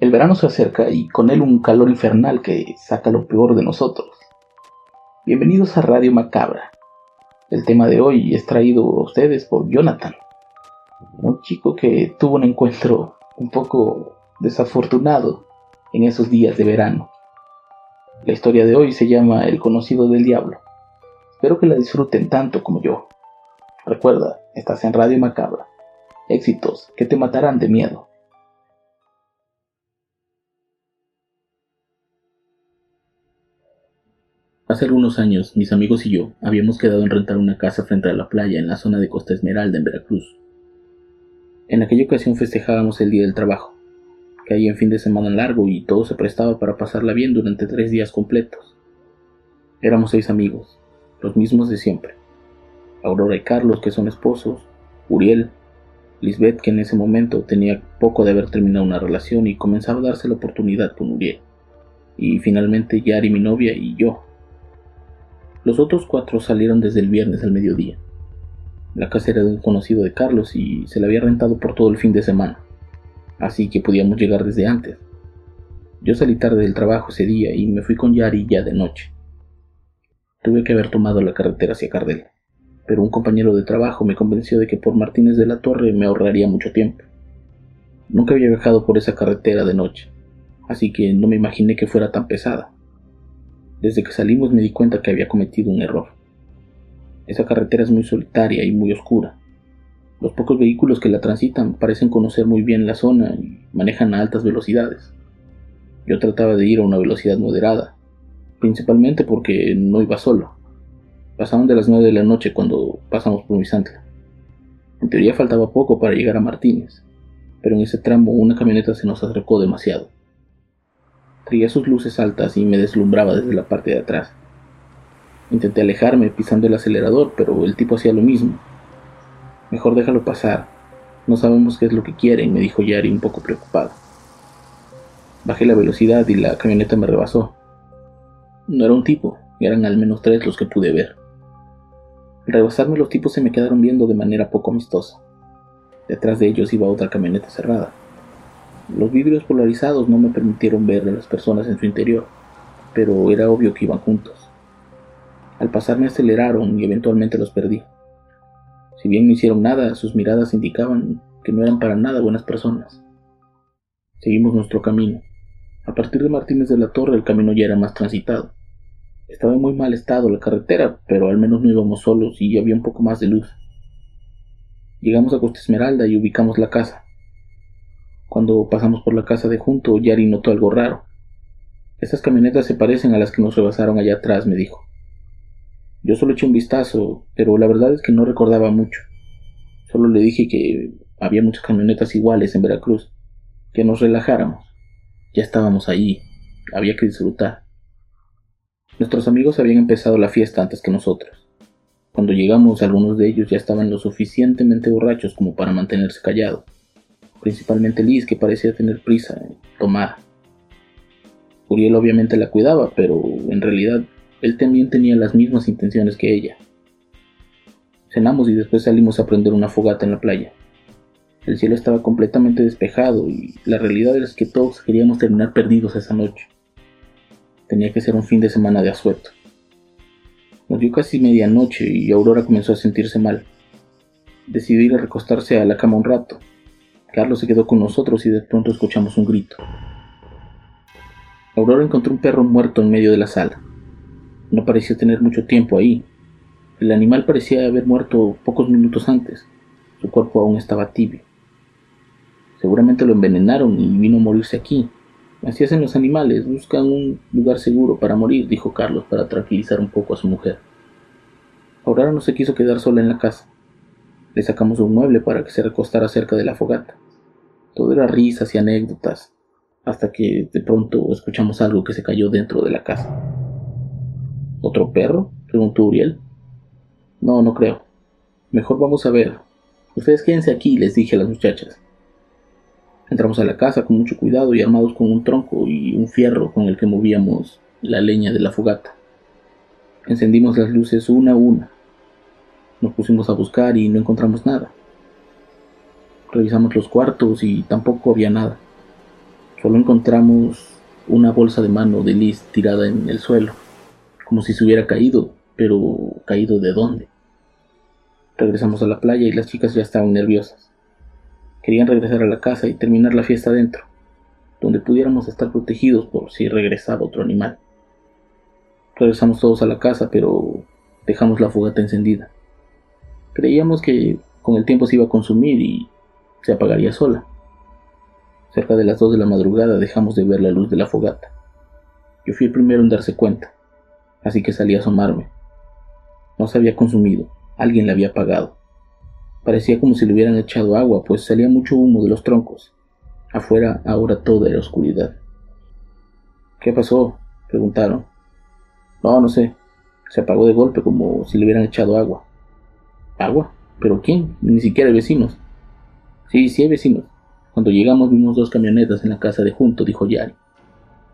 El verano se acerca y con él un calor infernal que saca lo peor de nosotros. Bienvenidos a Radio Macabra. El tema de hoy es traído a ustedes por Jonathan, un chico que tuvo un encuentro un poco desafortunado en esos días de verano. La historia de hoy se llama El conocido del diablo. Espero que la disfruten tanto como yo. Recuerda, estás en Radio Macabra. Éxitos que te matarán de miedo. Hace algunos años, mis amigos y yo habíamos quedado en rentar una casa frente a la playa en la zona de Costa Esmeralda, en Veracruz. En aquella ocasión festejábamos el Día del Trabajo, que había en fin de semana largo y todo se prestaba para pasarla bien durante tres días completos. Éramos seis amigos, los mismos de siempre. Aurora y Carlos, que son esposos, Uriel, Lisbeth, que en ese momento tenía poco de haber terminado una relación y comenzaba a darse la oportunidad con Uriel, y finalmente Yari, mi novia, y yo, los otros cuatro salieron desde el viernes al mediodía. La casa era de un conocido de Carlos y se la había rentado por todo el fin de semana, así que podíamos llegar desde antes. Yo salí tarde del trabajo ese día y me fui con Yari ya de noche. Tuve que haber tomado la carretera hacia Cardel, pero un compañero de trabajo me convenció de que por Martínez de la Torre me ahorraría mucho tiempo. Nunca había viajado por esa carretera de noche, así que no me imaginé que fuera tan pesada. Desde que salimos me di cuenta que había cometido un error. Esa carretera es muy solitaria y muy oscura. Los pocos vehículos que la transitan parecen conocer muy bien la zona y manejan a altas velocidades. Yo trataba de ir a una velocidad moderada, principalmente porque no iba solo. Pasaban de las nueve de la noche cuando pasamos por Misantla. En teoría faltaba poco para llegar a Martínez, pero en ese tramo una camioneta se nos acercó demasiado. Traía sus luces altas y me deslumbraba desde la parte de atrás. Intenté alejarme pisando el acelerador, pero el tipo hacía lo mismo. Mejor déjalo pasar. No sabemos qué es lo que quiere, me dijo Yari un poco preocupado. Bajé la velocidad y la camioneta me rebasó. No era un tipo, eran al menos tres los que pude ver. Al rebasarme los tipos se me quedaron viendo de manera poco amistosa. Detrás de ellos iba otra camioneta cerrada. Los vidrios polarizados no me permitieron ver a las personas en su interior, pero era obvio que iban juntos. Al pasar me aceleraron y eventualmente los perdí. Si bien no hicieron nada, sus miradas indicaban que no eran para nada buenas personas. Seguimos nuestro camino. A partir de Martínez de la Torre el camino ya era más transitado. Estaba en muy mal estado la carretera, pero al menos no íbamos solos y había un poco más de luz. Llegamos a Costa Esmeralda y ubicamos la casa. Cuando pasamos por la casa de junto, Yari notó algo raro. Esas camionetas se parecen a las que nos rebasaron allá atrás, me dijo. Yo solo eché un vistazo, pero la verdad es que no recordaba mucho. Solo le dije que había muchas camionetas iguales en Veracruz, que nos relajáramos. Ya estábamos allí, había que disfrutar. Nuestros amigos habían empezado la fiesta antes que nosotros. Cuando llegamos, algunos de ellos ya estaban lo suficientemente borrachos como para mantenerse callados principalmente Liz, que parecía tener prisa en tomar. Uriel obviamente la cuidaba, pero en realidad él también tenía las mismas intenciones que ella. Cenamos y después salimos a prender una fogata en la playa. El cielo estaba completamente despejado y la realidad es que todos queríamos terminar perdidos esa noche. Tenía que ser un fin de semana de asueto. Nos dio casi medianoche y Aurora comenzó a sentirse mal. Decidió ir a recostarse a la cama un rato, Carlos se quedó con nosotros y de pronto escuchamos un grito. Aurora encontró un perro muerto en medio de la sala. No parecía tener mucho tiempo ahí. El animal parecía haber muerto pocos minutos antes. Su cuerpo aún estaba tibio. Seguramente lo envenenaron y vino a morirse aquí. Así hacen los animales, buscan un lugar seguro para morir, dijo Carlos para tranquilizar un poco a su mujer. Aurora no se quiso quedar sola en la casa. Le sacamos un mueble para que se recostara cerca de la fogata. Todo era risas y anécdotas, hasta que de pronto escuchamos algo que se cayó dentro de la casa. ¿Otro perro? preguntó Uriel. No, no creo. Mejor vamos a ver. Ustedes quédense aquí, les dije a las muchachas. Entramos a la casa con mucho cuidado y armados con un tronco y un fierro con el que movíamos la leña de la fogata. Encendimos las luces una a una. Nos pusimos a buscar y no encontramos nada. Revisamos los cuartos y tampoco había nada. Solo encontramos una bolsa de mano de Liz tirada en el suelo, como si se hubiera caído, pero caído de dónde. Regresamos a la playa y las chicas ya estaban nerviosas. Querían regresar a la casa y terminar la fiesta dentro, donde pudiéramos estar protegidos por si regresaba otro animal. Regresamos todos a la casa, pero dejamos la fogata encendida. Creíamos que con el tiempo se iba a consumir y se apagaría sola. Cerca de las dos de la madrugada dejamos de ver la luz de la fogata. Yo fui el primero en darse cuenta, así que salí a asomarme. No se había consumido, alguien la había apagado. Parecía como si le hubieran echado agua, pues salía mucho humo de los troncos. Afuera ahora todo era oscuridad. ¿Qué pasó? preguntaron. No, no sé. Se apagó de golpe como si le hubieran echado agua. ¿Agua? ¿Pero quién? Ni siquiera hay vecinos. Sí, sí hay vecinos. Cuando llegamos vimos dos camionetas en la casa de junto, dijo Yari.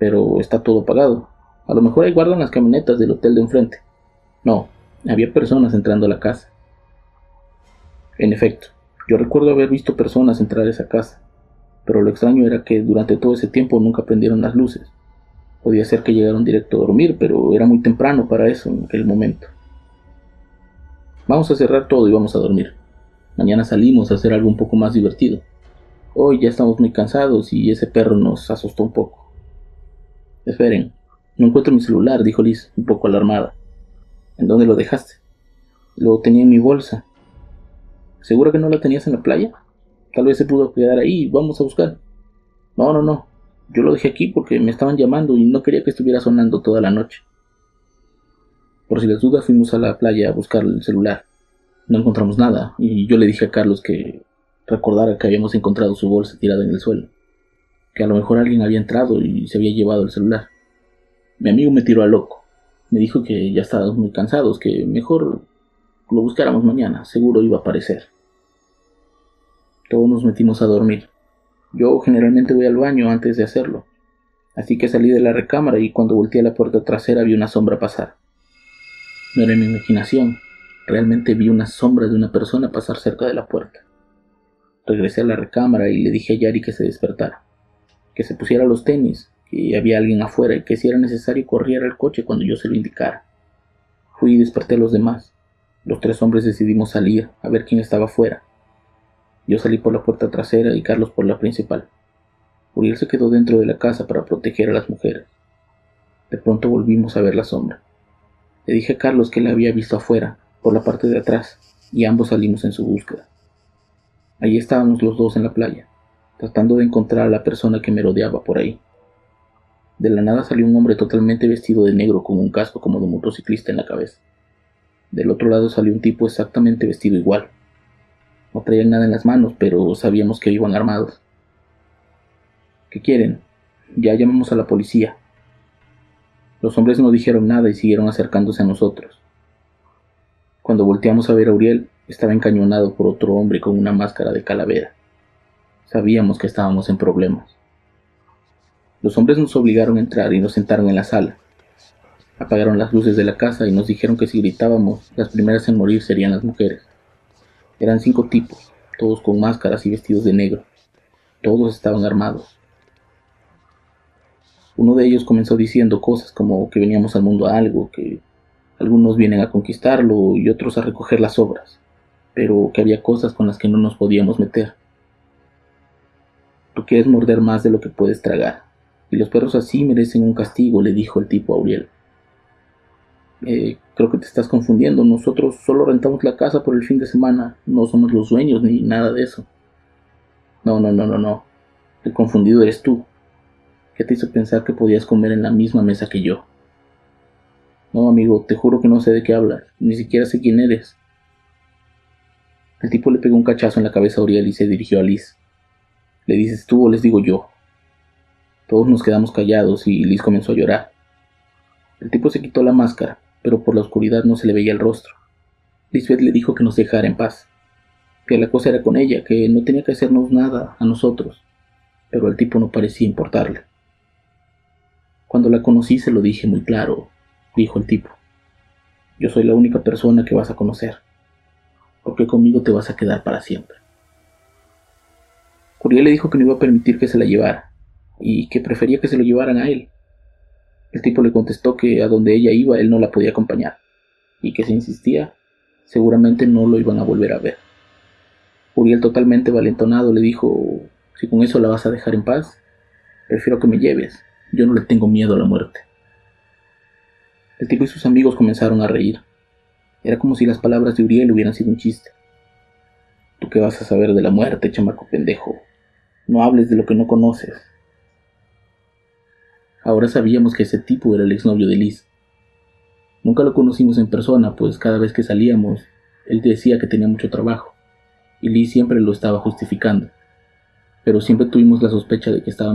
Pero está todo apagado. A lo mejor ahí guardan las camionetas del hotel de enfrente. No, había personas entrando a la casa. En efecto, yo recuerdo haber visto personas entrar a esa casa, pero lo extraño era que durante todo ese tiempo nunca prendieron las luces. Podía ser que llegaron directo a dormir, pero era muy temprano para eso en aquel momento. Vamos a cerrar todo y vamos a dormir. Mañana salimos a hacer algo un poco más divertido. Hoy ya estamos muy cansados y ese perro nos asustó un poco. Esperen, no encuentro mi celular, dijo Liz, un poco alarmada. ¿En dónde lo dejaste? Lo tenía en mi bolsa. ¿Segura que no la tenías en la playa? Tal vez se pudo quedar ahí, vamos a buscar. No, no, no, yo lo dejé aquí porque me estaban llamando y no quería que estuviera sonando toda la noche. Por si las dudas fuimos a la playa a buscar el celular. No encontramos nada y yo le dije a Carlos que recordara que habíamos encontrado su bolsa tirada en el suelo. Que a lo mejor alguien había entrado y se había llevado el celular. Mi amigo me tiró a loco. Me dijo que ya estábamos muy cansados, que mejor lo buscáramos mañana, seguro iba a aparecer. Todos nos metimos a dormir. Yo generalmente voy al baño antes de hacerlo, así que salí de la recámara y cuando volteé a la puerta trasera vi una sombra pasar. No era mi imaginación, realmente vi una sombra de una persona pasar cerca de la puerta. Regresé a la recámara y le dije a Yari que se despertara, que se pusiera los tenis, que había alguien afuera y que si era necesario corriera al coche cuando yo se lo indicara. Fui y desperté a los demás. Los tres hombres decidimos salir a ver quién estaba afuera. Yo salí por la puerta trasera y Carlos por la principal. Uriel se quedó dentro de la casa para proteger a las mujeres. De pronto volvimos a ver la sombra. Le dije a Carlos que la había visto afuera, por la parte de atrás, y ambos salimos en su búsqueda. Allí estábamos los dos en la playa, tratando de encontrar a la persona que me rodeaba por ahí. De la nada salió un hombre totalmente vestido de negro con un casco como de motociclista en la cabeza. Del otro lado salió un tipo exactamente vestido igual, no traían nada en las manos, pero sabíamos que iban armados. ¿Qué quieren? Ya llamamos a la policía. Los hombres no dijeron nada y siguieron acercándose a nosotros. Cuando volteamos a ver a Uriel, estaba encañonado por otro hombre con una máscara de calavera. Sabíamos que estábamos en problemas. Los hombres nos obligaron a entrar y nos sentaron en la sala. Apagaron las luces de la casa y nos dijeron que si gritábamos, las primeras en morir serían las mujeres. Eran cinco tipos, todos con máscaras y vestidos de negro. Todos estaban armados. Uno de ellos comenzó diciendo cosas como que veníamos al mundo a algo, que algunos vienen a conquistarlo y otros a recoger las obras, pero que había cosas con las que no nos podíamos meter. Tú quieres morder más de lo que puedes tragar, y los perros así merecen un castigo, le dijo el tipo a Uriel. Eh, creo que te estás confundiendo. Nosotros solo rentamos la casa por el fin de semana. No somos los dueños ni nada de eso. No, no, no, no, no. El confundido eres tú. ¿Qué te hizo pensar que podías comer en la misma mesa que yo? No, amigo, te juro que no sé de qué hablas. Ni siquiera sé quién eres. El tipo le pegó un cachazo en la cabeza a Uriel y se dirigió a Liz. ¿Le dices tú o les digo yo? Todos nos quedamos callados y Liz comenzó a llorar. El tipo se quitó la máscara, pero por la oscuridad no se le veía el rostro. Lisbeth le dijo que nos dejara en paz, que la cosa era con ella, que no tenía que hacernos nada a nosotros, pero al tipo no parecía importarle. Cuando la conocí se lo dije muy claro, dijo el tipo. Yo soy la única persona que vas a conocer, porque conmigo te vas a quedar para siempre. Curiel le dijo que no iba a permitir que se la llevara, y que prefería que se lo llevaran a él. El tipo le contestó que a donde ella iba él no la podía acompañar, y que si insistía, seguramente no lo iban a volver a ver. Uriel, totalmente valentonado, le dijo, si con eso la vas a dejar en paz, prefiero que me lleves, yo no le tengo miedo a la muerte. El tipo y sus amigos comenzaron a reír. Era como si las palabras de Uriel hubieran sido un chiste. ¿Tú qué vas a saber de la muerte, chamaco pendejo? No hables de lo que no conoces. Ahora sabíamos que ese tipo era el exnovio de Liz. Nunca lo conocimos en persona, pues cada vez que salíamos, él decía que tenía mucho trabajo, y Liz siempre lo estaba justificando. Pero siempre tuvimos la sospecha de que estaba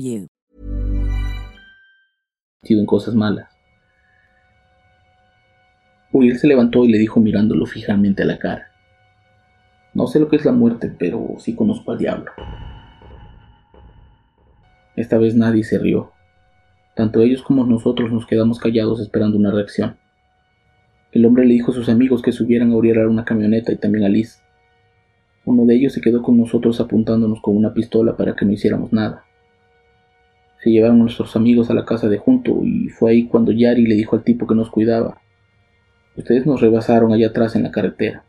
you. en cosas malas. Uriel se levantó y le dijo mirándolo fijamente a la cara. No sé lo que es la muerte, pero sí conozco al diablo. Esta vez nadie se rió. Tanto ellos como nosotros nos quedamos callados esperando una reacción. El hombre le dijo a sus amigos que subieran a Uriel a una camioneta y también a Liz. Uno de ellos se quedó con nosotros apuntándonos con una pistola para que no hiciéramos nada. Se llevaron a nuestros amigos a la casa de junto y fue ahí cuando Yari le dijo al tipo que nos cuidaba. Ustedes nos rebasaron allá atrás en la carretera.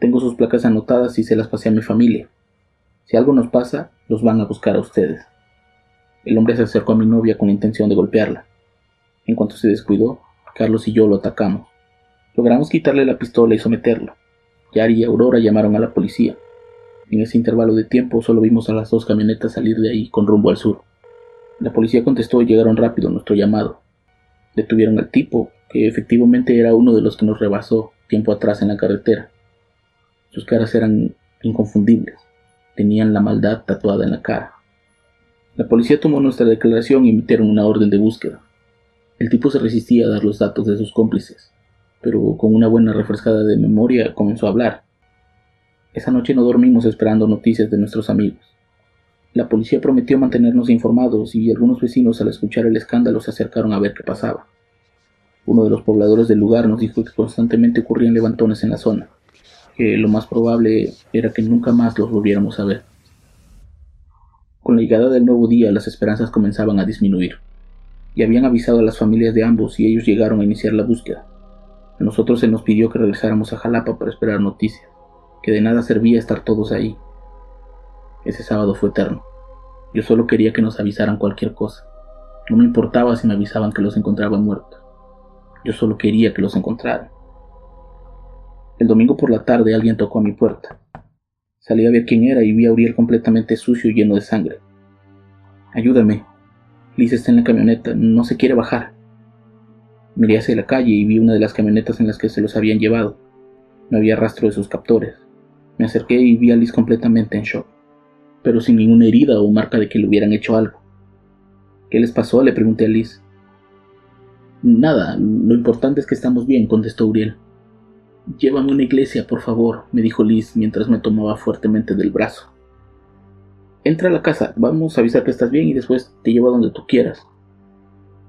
Tengo sus placas anotadas y se las pasé a mi familia. Si algo nos pasa, los van a buscar a ustedes. El hombre se acercó a mi novia con la intención de golpearla. En cuanto se descuidó, Carlos y yo lo atacamos. Logramos quitarle la pistola y someterlo. Yari y Aurora llamaron a la policía. En ese intervalo de tiempo solo vimos a las dos camionetas salir de ahí con rumbo al sur. La policía contestó y llegaron rápido a nuestro llamado. Detuvieron al tipo, que efectivamente era uno de los que nos rebasó tiempo atrás en la carretera. Sus caras eran inconfundibles. Tenían la maldad tatuada en la cara. La policía tomó nuestra declaración y emitieron una orden de búsqueda. El tipo se resistía a dar los datos de sus cómplices pero con una buena refrescada de memoria comenzó a hablar. Esa noche no dormimos esperando noticias de nuestros amigos. La policía prometió mantenernos informados y algunos vecinos al escuchar el escándalo se acercaron a ver qué pasaba. Uno de los pobladores del lugar nos dijo que constantemente ocurrían levantones en la zona, que lo más probable era que nunca más los volviéramos a ver. Con la llegada del nuevo día las esperanzas comenzaban a disminuir, y habían avisado a las familias de ambos y ellos llegaron a iniciar la búsqueda. A nosotros se nos pidió que regresáramos a Jalapa para esperar noticias, que de nada servía estar todos ahí. Ese sábado fue eterno. Yo solo quería que nos avisaran cualquier cosa. No me importaba si me avisaban que los encontraban muertos. Yo solo quería que los encontraran. El domingo por la tarde alguien tocó a mi puerta. Salí a ver quién era y vi a Uriel completamente sucio y lleno de sangre. Ayúdame. Liz está en la camioneta, no se quiere bajar. Miré hacia la calle y vi una de las camionetas en las que se los habían llevado. No había rastro de sus captores. Me acerqué y vi a Liz completamente en shock, pero sin ninguna herida o marca de que le hubieran hecho algo. ¿Qué les pasó? le pregunté a Liz. Nada, lo importante es que estamos bien, contestó Uriel. Llévame a una iglesia, por favor, me dijo Liz mientras me tomaba fuertemente del brazo. Entra a la casa, vamos a avisar que estás bien y después te llevo a donde tú quieras.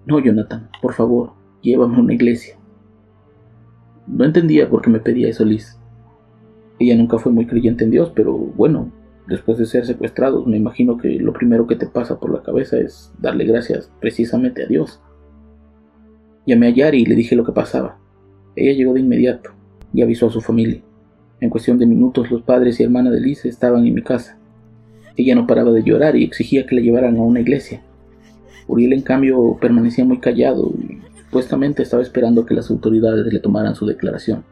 No, Jonathan, por favor, llévame a una iglesia. No entendía por qué me pedía eso Liz. Ella nunca fue muy creyente en Dios, pero bueno, después de ser secuestrados, me imagino que lo primero que te pasa por la cabeza es darle gracias precisamente a Dios. Llamé a Yari y le dije lo que pasaba. Ella llegó de inmediato y avisó a su familia. En cuestión de minutos los padres y hermana de Liz estaban en mi casa. Ella no paraba de llorar y exigía que la llevaran a una iglesia. Uriel en cambio permanecía muy callado y supuestamente estaba esperando que las autoridades le tomaran su declaración.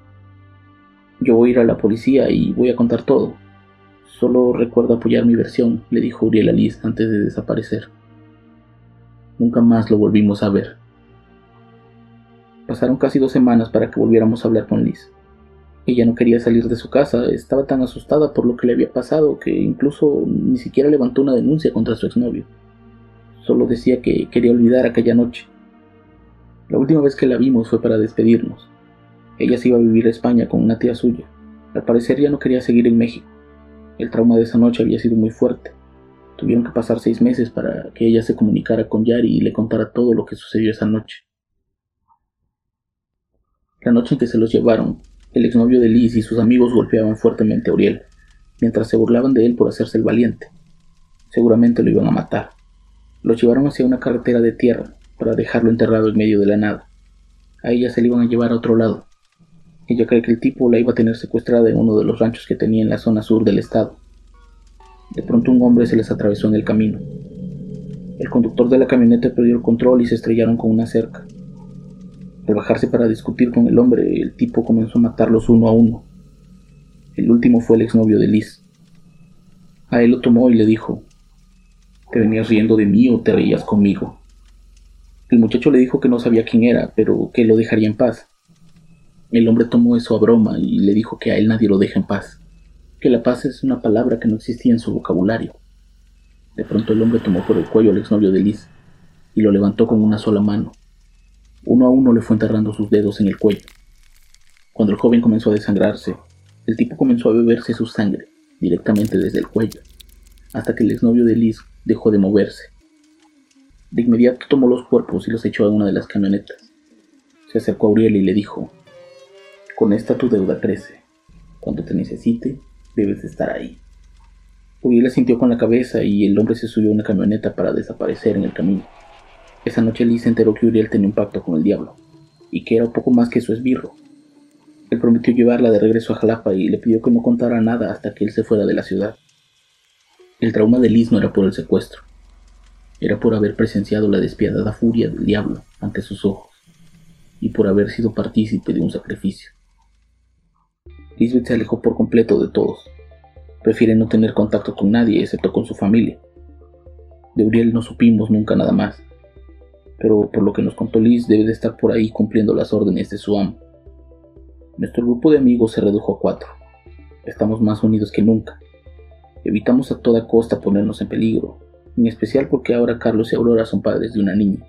Yo voy a ir a la policía y voy a contar todo. Solo recuerdo apoyar mi versión, le dijo Uriel a Liz antes de desaparecer. Nunca más lo volvimos a ver. Pasaron casi dos semanas para que volviéramos a hablar con Liz. Ella no quería salir de su casa, estaba tan asustada por lo que le había pasado que incluso ni siquiera levantó una denuncia contra su exnovio. Solo decía que quería olvidar aquella noche. La última vez que la vimos fue para despedirnos. Ella se iba a vivir a España con una tía suya. Al parecer ya no quería seguir en México. El trauma de esa noche había sido muy fuerte. Tuvieron que pasar seis meses para que ella se comunicara con Yari y le contara todo lo que sucedió esa noche. La noche en que se los llevaron, el exnovio de Liz y sus amigos golpeaban fuertemente a Uriel, mientras se burlaban de él por hacerse el valiente. Seguramente lo iban a matar. Lo llevaron hacia una carretera de tierra para dejarlo enterrado en medio de la nada. A ella se le iban a llevar a otro lado. Ella cree que el tipo la iba a tener secuestrada en uno de los ranchos que tenía en la zona sur del estado. De pronto un hombre se les atravesó en el camino. El conductor de la camioneta perdió el control y se estrellaron con una cerca. Al bajarse para discutir con el hombre, el tipo comenzó a matarlos uno a uno. El último fue el exnovio de Liz. A él lo tomó y le dijo, ¿te venías riendo de mí o te reías conmigo? El muchacho le dijo que no sabía quién era, pero que lo dejaría en paz. El hombre tomó eso a broma y le dijo que a él nadie lo deja en paz, que la paz es una palabra que no existía en su vocabulario. De pronto el hombre tomó por el cuello al exnovio de Liz y lo levantó con una sola mano. Uno a uno le fue enterrando sus dedos en el cuello. Cuando el joven comenzó a desangrarse, el tipo comenzó a beberse su sangre directamente desde el cuello, hasta que el exnovio de Liz dejó de moverse. De inmediato tomó los cuerpos y los echó a una de las camionetas. Se acercó a Uriel y le dijo, con esta tu deuda crece. Cuando te necesite, debes estar ahí. Uriel sintió con la cabeza y el hombre se subió a una camioneta para desaparecer en el camino. Esa noche Liz se enteró que Uriel tenía un pacto con el diablo, y que era poco más que su esbirro. Él prometió llevarla de regreso a Jalapa y le pidió que no contara nada hasta que él se fuera de la ciudad. El trauma de Liz no era por el secuestro, era por haber presenciado la despiadada furia del diablo ante sus ojos, y por haber sido partícipe de un sacrificio. Lisbeth se alejó por completo de todos. Prefiere no tener contacto con nadie excepto con su familia. De Uriel no supimos nunca nada más pero por lo que nos contó Liz debe de estar por ahí cumpliendo las órdenes de su amo. Nuestro grupo de amigos se redujo a cuatro. Estamos más unidos que nunca. Evitamos a toda costa ponernos en peligro, en especial porque ahora Carlos y Aurora son padres de una niña.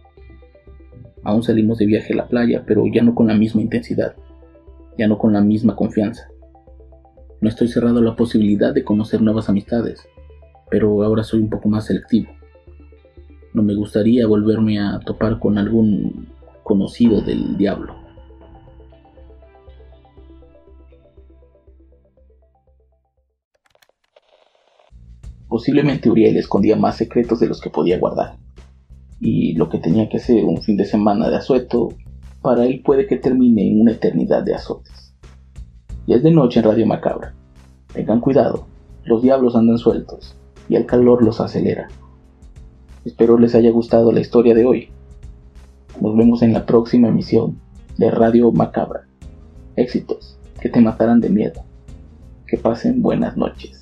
Aún salimos de viaje a la playa, pero ya no con la misma intensidad, ya no con la misma confianza. No estoy cerrado a la posibilidad de conocer nuevas amistades, pero ahora soy un poco más selectivo. No me gustaría volverme a topar con algún conocido del diablo. Posiblemente Uriel escondía más secretos de los que podía guardar. Y lo que tenía que ser un fin de semana de asueto, para él puede que termine en una eternidad de azotes. Y es de noche en Radio Macabra. Tengan cuidado, los diablos andan sueltos y el calor los acelera. Espero les haya gustado la historia de hoy. Nos vemos en la próxima emisión de Radio Macabra. Éxitos que te matarán de miedo. Que pasen buenas noches.